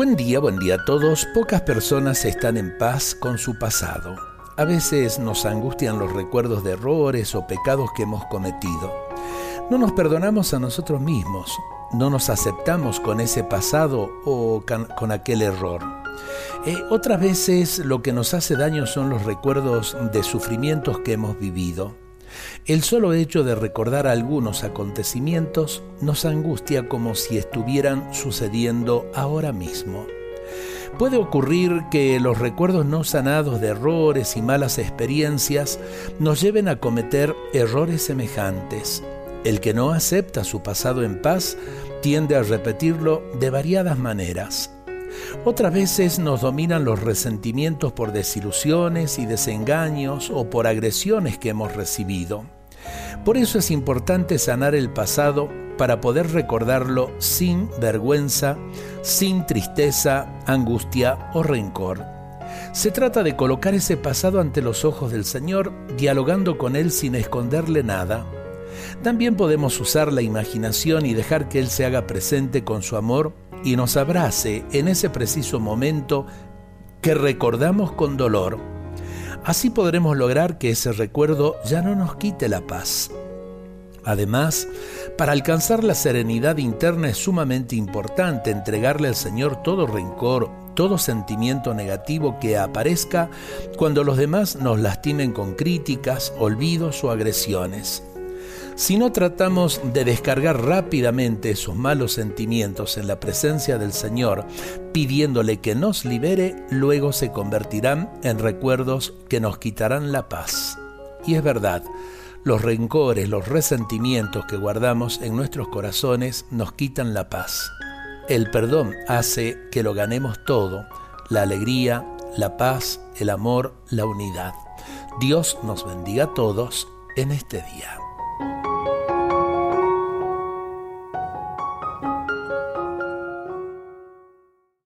Buen día, buen día a todos. Pocas personas están en paz con su pasado. A veces nos angustian los recuerdos de errores o pecados que hemos cometido. No nos perdonamos a nosotros mismos, no nos aceptamos con ese pasado o con aquel error. Eh, otras veces lo que nos hace daño son los recuerdos de sufrimientos que hemos vivido. El solo hecho de recordar algunos acontecimientos nos angustia como si estuvieran sucediendo ahora mismo. Puede ocurrir que los recuerdos no sanados de errores y malas experiencias nos lleven a cometer errores semejantes. El que no acepta su pasado en paz tiende a repetirlo de variadas maneras. Otras veces nos dominan los resentimientos por desilusiones y desengaños o por agresiones que hemos recibido. Por eso es importante sanar el pasado para poder recordarlo sin vergüenza, sin tristeza, angustia o rencor. Se trata de colocar ese pasado ante los ojos del Señor, dialogando con Él sin esconderle nada. También podemos usar la imaginación y dejar que Él se haga presente con su amor y nos abrace en ese preciso momento que recordamos con dolor. Así podremos lograr que ese recuerdo ya no nos quite la paz. Además, para alcanzar la serenidad interna es sumamente importante entregarle al Señor todo rencor, todo sentimiento negativo que aparezca cuando los demás nos lastimen con críticas, olvidos o agresiones. Si no tratamos de descargar rápidamente esos malos sentimientos en la presencia del Señor, pidiéndole que nos libere, luego se convertirán en recuerdos que nos quitarán la paz. Y es verdad, los rencores, los resentimientos que guardamos en nuestros corazones nos quitan la paz. El perdón hace que lo ganemos todo, la alegría, la paz, el amor, la unidad. Dios nos bendiga a todos en este día.